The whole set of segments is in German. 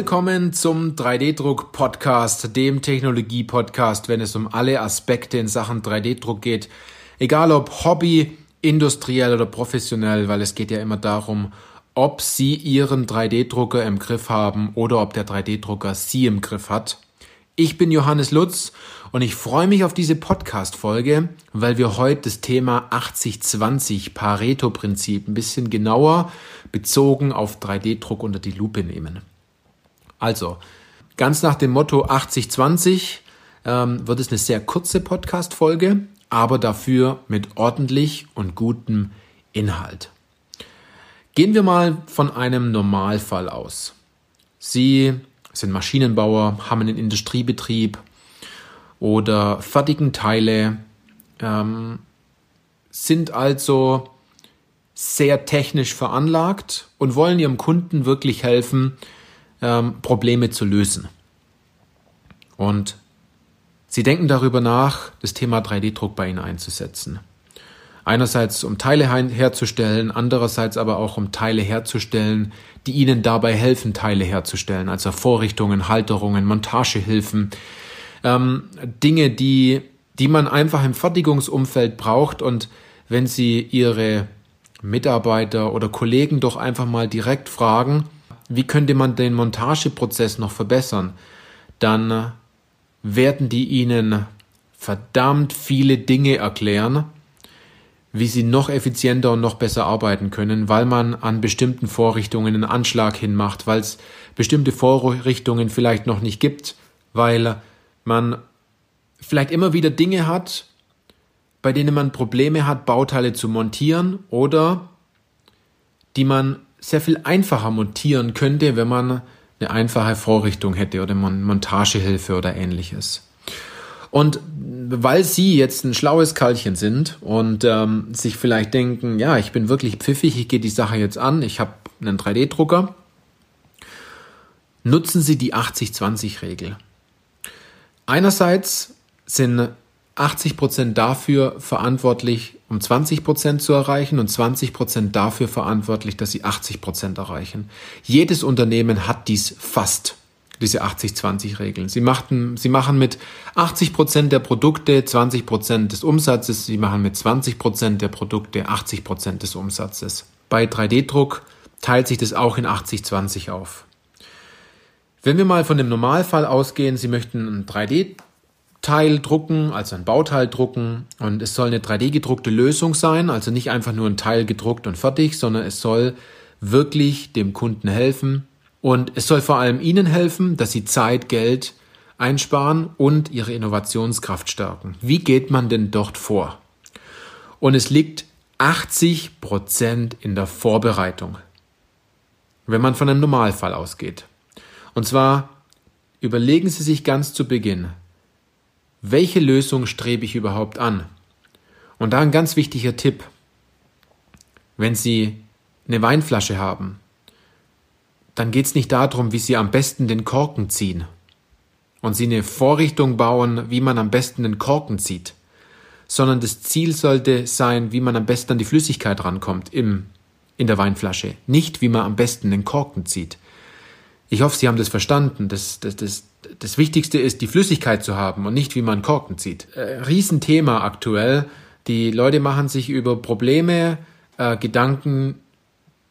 Willkommen zum 3D-Druck-Podcast, dem Technologie-Podcast, wenn es um alle Aspekte in Sachen 3D-Druck geht. Egal ob Hobby, industriell oder professionell, weil es geht ja immer darum, ob Sie Ihren 3D-Drucker im Griff haben oder ob der 3D-Drucker Sie im Griff hat. Ich bin Johannes Lutz und ich freue mich auf diese Podcast-Folge, weil wir heute das Thema 80-20 Pareto-Prinzip ein bisschen genauer bezogen auf 3D-Druck unter die Lupe nehmen. Also, ganz nach dem Motto 80-20 ähm, wird es eine sehr kurze Podcast-Folge, aber dafür mit ordentlich und gutem Inhalt. Gehen wir mal von einem Normalfall aus. Sie sind Maschinenbauer, haben einen Industriebetrieb oder fertigen Teile, ähm, sind also sehr technisch veranlagt und wollen ihrem Kunden wirklich helfen, ähm, Probleme zu lösen. Und sie denken darüber nach, das Thema 3D-Druck bei ihnen einzusetzen. Einerseits um Teile herzustellen, andererseits aber auch um Teile herzustellen, die ihnen dabei helfen, Teile herzustellen, also Vorrichtungen, Halterungen, Montagehilfen, ähm, Dinge, die, die man einfach im Fertigungsumfeld braucht und wenn sie ihre Mitarbeiter oder Kollegen doch einfach mal direkt fragen, wie könnte man den Montageprozess noch verbessern, dann werden die ihnen verdammt viele Dinge erklären, wie sie noch effizienter und noch besser arbeiten können, weil man an bestimmten Vorrichtungen einen Anschlag hinmacht, weil es bestimmte Vorrichtungen vielleicht noch nicht gibt, weil man vielleicht immer wieder Dinge hat, bei denen man Probleme hat, Bauteile zu montieren oder die man sehr viel einfacher montieren könnte, wenn man eine einfache Vorrichtung hätte oder Montagehilfe oder ähnliches. Und weil Sie jetzt ein schlaues Kerlchen sind und ähm, sich vielleicht denken, ja, ich bin wirklich pfiffig, ich gehe die Sache jetzt an, ich habe einen 3D-Drucker, nutzen Sie die 80-20-Regel. Einerseits sind 80 Prozent dafür verantwortlich, um 20 Prozent zu erreichen und 20 Prozent dafür verantwortlich, dass sie 80 Prozent erreichen. Jedes Unternehmen hat dies fast, diese 80-20-Regeln. Sie, sie machen mit 80 Prozent der Produkte 20 Prozent des Umsatzes, sie machen mit 20 Prozent der Produkte 80 Prozent des Umsatzes. Bei 3D-Druck teilt sich das auch in 80-20 auf. Wenn wir mal von dem Normalfall ausgehen, Sie möchten einen 3D-Druck Teil drucken, also ein Bauteil drucken und es soll eine 3D gedruckte Lösung sein, also nicht einfach nur ein Teil gedruckt und fertig, sondern es soll wirklich dem Kunden helfen und es soll vor allem Ihnen helfen, dass Sie Zeit, Geld einsparen und Ihre Innovationskraft stärken. Wie geht man denn dort vor? Und es liegt 80 Prozent in der Vorbereitung, wenn man von einem Normalfall ausgeht. Und zwar überlegen Sie sich ganz zu Beginn, welche Lösung strebe ich überhaupt an? Und da ein ganz wichtiger Tipp. Wenn Sie eine Weinflasche haben dann geht es nicht darum, wie Sie am besten den Korken ziehen und Sie eine Vorrichtung bauen, wie man am besten den Korken zieht, sondern das Ziel sollte sein, wie man am besten an die Flüssigkeit rankommt im, in der Weinflasche, nicht wie man am besten den Korken zieht. Ich hoffe, Sie haben das verstanden. Das, das, das, das Wichtigste ist, die Flüssigkeit zu haben und nicht, wie man Korken zieht. Äh, Riesenthema aktuell. Die Leute machen sich über Probleme äh, Gedanken,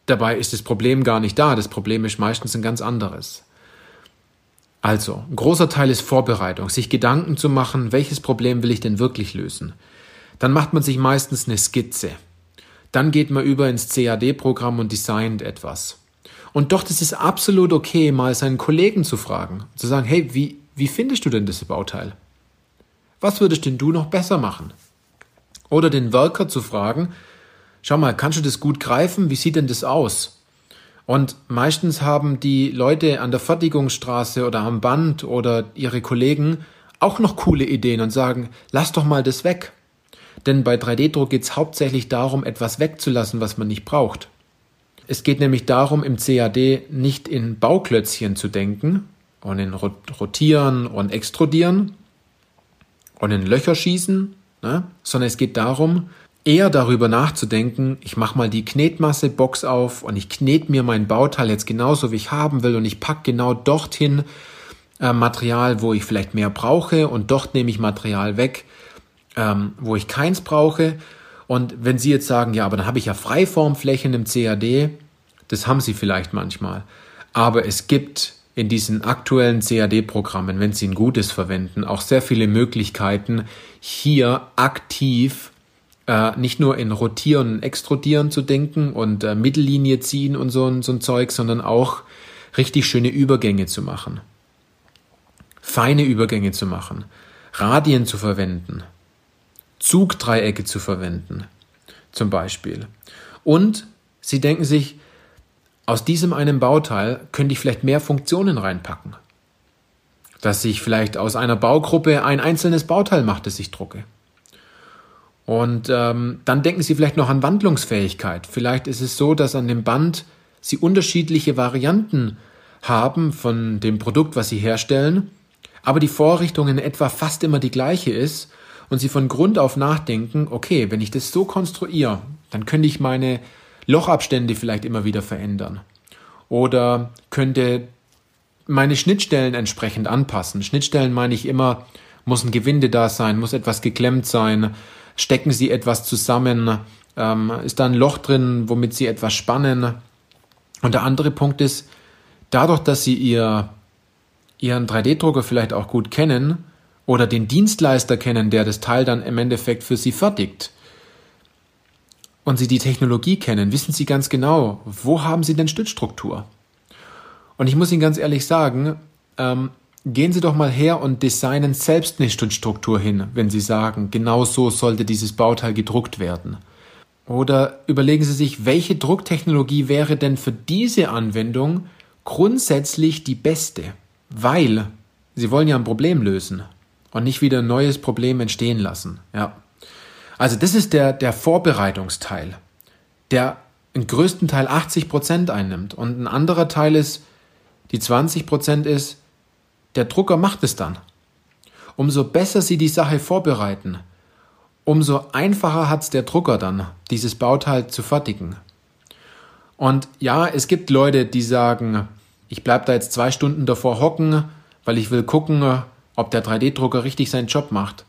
Dabei ist das Problem gar nicht da. Das Problem ist meistens ein ganz anderes. Also, ein großer Teil ist Vorbereitung, sich Gedanken zu machen, welches Problem will ich denn wirklich lösen. Dann macht man sich meistens eine Skizze. Dann geht man über ins CAD-Programm und designt etwas. Und doch, das ist absolut okay, mal seinen Kollegen zu fragen, zu sagen, hey, wie, wie findest du denn das Bauteil? Was würdest denn du noch besser machen? Oder den Worker zu fragen, schau mal, kannst du das gut greifen? Wie sieht denn das aus? Und meistens haben die Leute an der Fertigungsstraße oder am Band oder ihre Kollegen auch noch coole Ideen und sagen, lass doch mal das weg. Denn bei 3D-Druck geht es hauptsächlich darum, etwas wegzulassen, was man nicht braucht. Es geht nämlich darum, im CAD nicht in Bauklötzchen zu denken und in Rotieren und Extrudieren und in Löcher schießen, ne? sondern es geht darum, eher darüber nachzudenken, ich mache mal die Knetmasse-Box auf und ich knete mir mein Bauteil jetzt genauso, wie ich haben will und ich packe genau dorthin äh, Material, wo ich vielleicht mehr brauche und dort nehme ich Material weg, ähm, wo ich keins brauche. Und wenn Sie jetzt sagen, ja, aber dann habe ich ja Freiformflächen im CAD, das haben Sie vielleicht manchmal. Aber es gibt in diesen aktuellen CAD-Programmen, wenn Sie ein gutes verwenden, auch sehr viele Möglichkeiten, hier aktiv äh, nicht nur in Rotieren und Extrudieren zu denken und äh, Mittellinie ziehen und so, so ein Zeug, sondern auch richtig schöne Übergänge zu machen. Feine Übergänge zu machen. Radien zu verwenden. Zugdreiecke zu verwenden. Zum Beispiel. Und Sie denken sich, aus diesem einen Bauteil könnte ich vielleicht mehr Funktionen reinpacken. Dass ich vielleicht aus einer Baugruppe ein einzelnes Bauteil mache, das ich drucke. Und ähm, dann denken Sie vielleicht noch an Wandlungsfähigkeit. Vielleicht ist es so, dass an dem Band Sie unterschiedliche Varianten haben von dem Produkt, was Sie herstellen, aber die Vorrichtung in etwa fast immer die gleiche ist und Sie von Grund auf nachdenken, okay, wenn ich das so konstruiere, dann könnte ich meine Lochabstände vielleicht immer wieder verändern. Oder könnte meine Schnittstellen entsprechend anpassen. Schnittstellen meine ich immer, muss ein Gewinde da sein, muss etwas geklemmt sein, stecken sie etwas zusammen, ähm, ist da ein Loch drin, womit sie etwas spannen. Und der andere Punkt ist, dadurch, dass sie ihr, ihren 3D-Drucker vielleicht auch gut kennen oder den Dienstleister kennen, der das Teil dann im Endeffekt für sie fertigt, und sie die Technologie kennen, wissen sie ganz genau, wo haben sie denn Stützstruktur. Und ich muss Ihnen ganz ehrlich sagen, ähm, Gehen Sie doch mal her und designen selbst eine Stützstruktur hin, wenn Sie sagen, genau so sollte dieses Bauteil gedruckt werden. Oder überlegen Sie sich, welche Drucktechnologie wäre denn für diese Anwendung grundsätzlich die beste? Weil Sie wollen ja ein Problem lösen und nicht wieder ein neues Problem entstehen lassen. Ja. Also das ist der, der Vorbereitungsteil, der im größten Teil 80 Prozent einnimmt. Und ein anderer Teil ist, die 20 Prozent ist, der Drucker macht es dann. Umso besser Sie die Sache vorbereiten, umso einfacher hat es der Drucker dann, dieses Bauteil zu fertigen. Und ja, es gibt Leute, die sagen, ich bleibe da jetzt zwei Stunden davor hocken, weil ich will gucken, ob der 3D-Drucker richtig seinen Job macht.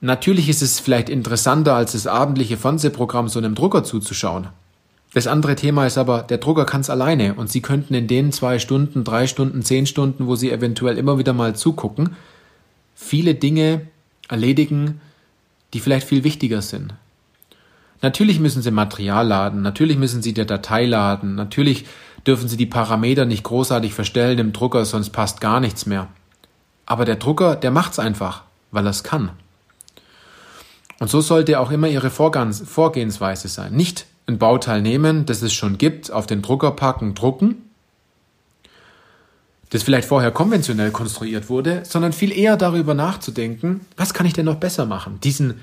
Natürlich ist es vielleicht interessanter, als das abendliche Fernsehprogramm so einem Drucker zuzuschauen. Das andere Thema ist aber, der Drucker kann es alleine und Sie könnten in den zwei Stunden, drei Stunden, zehn Stunden, wo Sie eventuell immer wieder mal zugucken, viele Dinge erledigen, die vielleicht viel wichtiger sind. Natürlich müssen Sie Material laden, natürlich müssen Sie die Datei laden, natürlich dürfen Sie die Parameter nicht großartig verstellen im Drucker, sonst passt gar nichts mehr. Aber der Drucker, der macht's einfach, weil er es kann. Und so sollte auch immer Ihre Vorgehensweise sein. Nicht ein Bauteil nehmen, das es schon gibt, auf den Drucker packen, drucken, das vielleicht vorher konventionell konstruiert wurde, sondern viel eher darüber nachzudenken, was kann ich denn noch besser machen? Diesen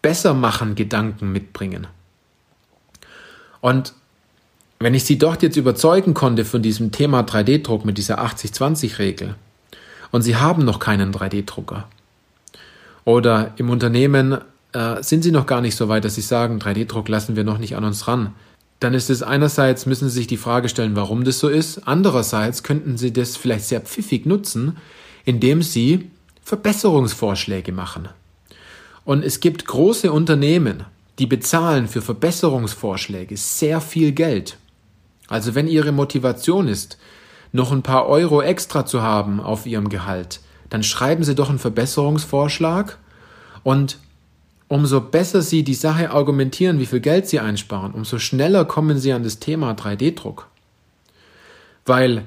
Bessermachen-Gedanken mitbringen. Und wenn ich Sie dort jetzt überzeugen konnte von diesem Thema 3D-Druck mit dieser 80-20-Regel und Sie haben noch keinen 3D-Drucker oder im Unternehmen äh, sind sie noch gar nicht so weit, dass sie sagen, 3D-Druck lassen wir noch nicht an uns ran. Dann ist es einerseits, müssen sie sich die Frage stellen, warum das so ist. Andererseits könnten sie das vielleicht sehr pfiffig nutzen, indem sie Verbesserungsvorschläge machen. Und es gibt große Unternehmen, die bezahlen für Verbesserungsvorschläge sehr viel Geld. Also wenn ihre Motivation ist, noch ein paar Euro extra zu haben auf ihrem Gehalt, dann schreiben sie doch einen Verbesserungsvorschlag und Umso besser Sie die Sache argumentieren, wie viel Geld Sie einsparen, umso schneller kommen Sie an das Thema 3D-Druck. Weil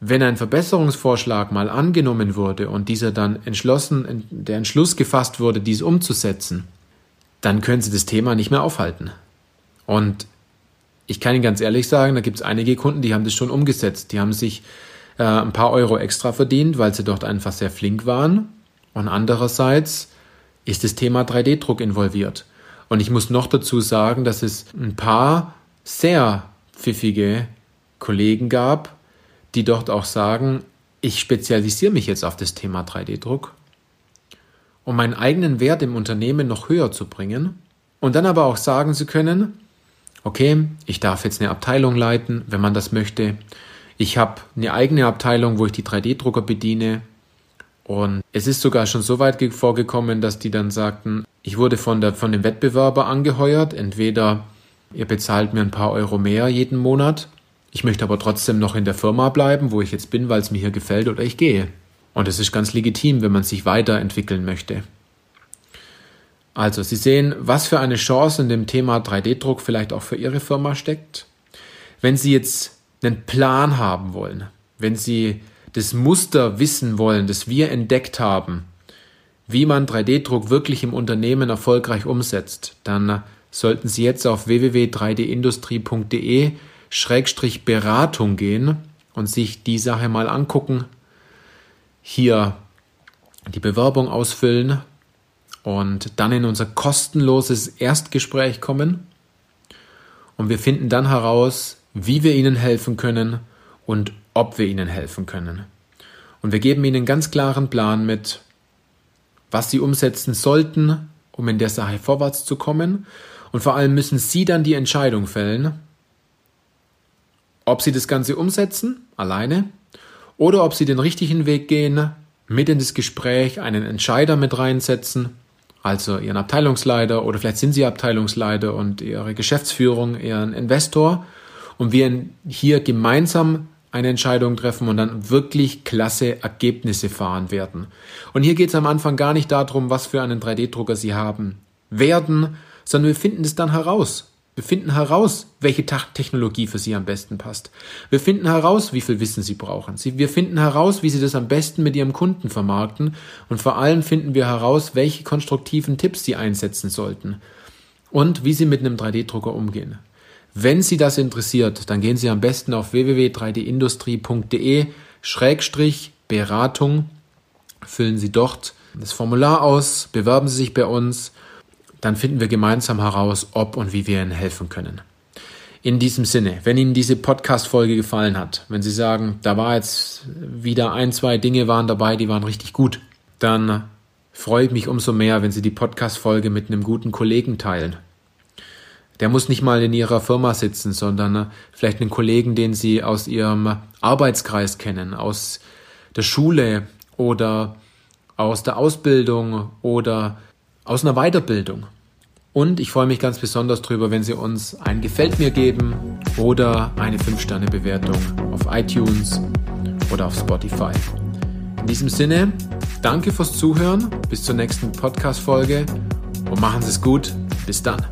wenn ein Verbesserungsvorschlag mal angenommen wurde und dieser dann entschlossen, der Entschluss gefasst wurde, dies umzusetzen, dann können Sie das Thema nicht mehr aufhalten. Und ich kann Ihnen ganz ehrlich sagen, da gibt es einige Kunden, die haben das schon umgesetzt. Die haben sich äh, ein paar Euro extra verdient, weil sie dort einfach sehr flink waren. Und andererseits ist das Thema 3D-Druck involviert. Und ich muss noch dazu sagen, dass es ein paar sehr pfiffige Kollegen gab, die dort auch sagen, ich spezialisiere mich jetzt auf das Thema 3D-Druck, um meinen eigenen Wert im Unternehmen noch höher zu bringen Und dann aber auch sagen zu können, okay, ich darf jetzt eine Abteilung leiten, wenn man das möchte. Ich habe eine eigene Abteilung, wo ich die 3D-Drucker bediene. Und es ist sogar schon so weit vorgekommen, dass die dann sagten, ich wurde von, der, von dem Wettbewerber angeheuert. Entweder ihr bezahlt mir ein paar Euro mehr jeden Monat. Ich möchte aber trotzdem noch in der Firma bleiben, wo ich jetzt bin, weil es mir hier gefällt oder ich gehe. Und es ist ganz legitim, wenn man sich weiterentwickeln möchte. Also, Sie sehen, was für eine Chance in dem Thema 3D-Druck vielleicht auch für Ihre Firma steckt. Wenn Sie jetzt einen Plan haben wollen, wenn Sie das Muster wissen wollen, das wir entdeckt haben, wie man 3D-Druck wirklich im Unternehmen erfolgreich umsetzt, dann sollten Sie jetzt auf www.3dindustrie.de Schrägstrich Beratung gehen und sich die Sache mal angucken. Hier die Bewerbung ausfüllen und dann in unser kostenloses Erstgespräch kommen. Und wir finden dann heraus, wie wir Ihnen helfen können und ob wir Ihnen helfen können. Und wir geben Ihnen einen ganz klaren Plan mit, was Sie umsetzen sollten, um in der Sache vorwärts zu kommen. Und vor allem müssen Sie dann die Entscheidung fällen, ob Sie das Ganze umsetzen, alleine, oder ob Sie den richtigen Weg gehen, mit in das Gespräch einen Entscheider mit reinsetzen, also Ihren Abteilungsleiter oder vielleicht sind Sie Abteilungsleiter und Ihre Geschäftsführung, Ihren Investor und wir hier gemeinsam eine Entscheidung treffen und dann wirklich klasse Ergebnisse fahren werden. Und hier geht es am Anfang gar nicht darum, was für einen 3D-Drucker Sie haben werden, sondern wir finden es dann heraus. Wir finden heraus, welche Technologie für Sie am besten passt. Wir finden heraus, wie viel Wissen Sie brauchen. Wir finden heraus, wie Sie das am besten mit Ihrem Kunden vermarkten. Und vor allem finden wir heraus, welche konstruktiven Tipps Sie einsetzen sollten. Und wie Sie mit einem 3D-Drucker umgehen. Wenn Sie das interessiert, dann gehen Sie am besten auf www.3dindustrie.de Schrägstrich Beratung. Füllen Sie dort das Formular aus, bewerben Sie sich bei uns, dann finden wir gemeinsam heraus, ob und wie wir Ihnen helfen können. In diesem Sinne, wenn Ihnen diese Podcast-Folge gefallen hat, wenn Sie sagen, da war jetzt wieder ein, zwei Dinge waren dabei, die waren richtig gut, dann freue ich mich umso mehr, wenn Sie die Podcast-Folge mit einem guten Kollegen teilen. Der muss nicht mal in ihrer Firma sitzen, sondern äh, vielleicht einen Kollegen, den sie aus ihrem Arbeitskreis kennen, aus der Schule oder aus der Ausbildung oder aus einer Weiterbildung. Und ich freue mich ganz besonders drüber, wenn Sie uns ein Gefällt mir geben oder eine 5-Sterne-Bewertung auf iTunes oder auf Spotify. In diesem Sinne, danke fürs Zuhören, bis zur nächsten Podcast-Folge und machen Sie es gut. Bis dann.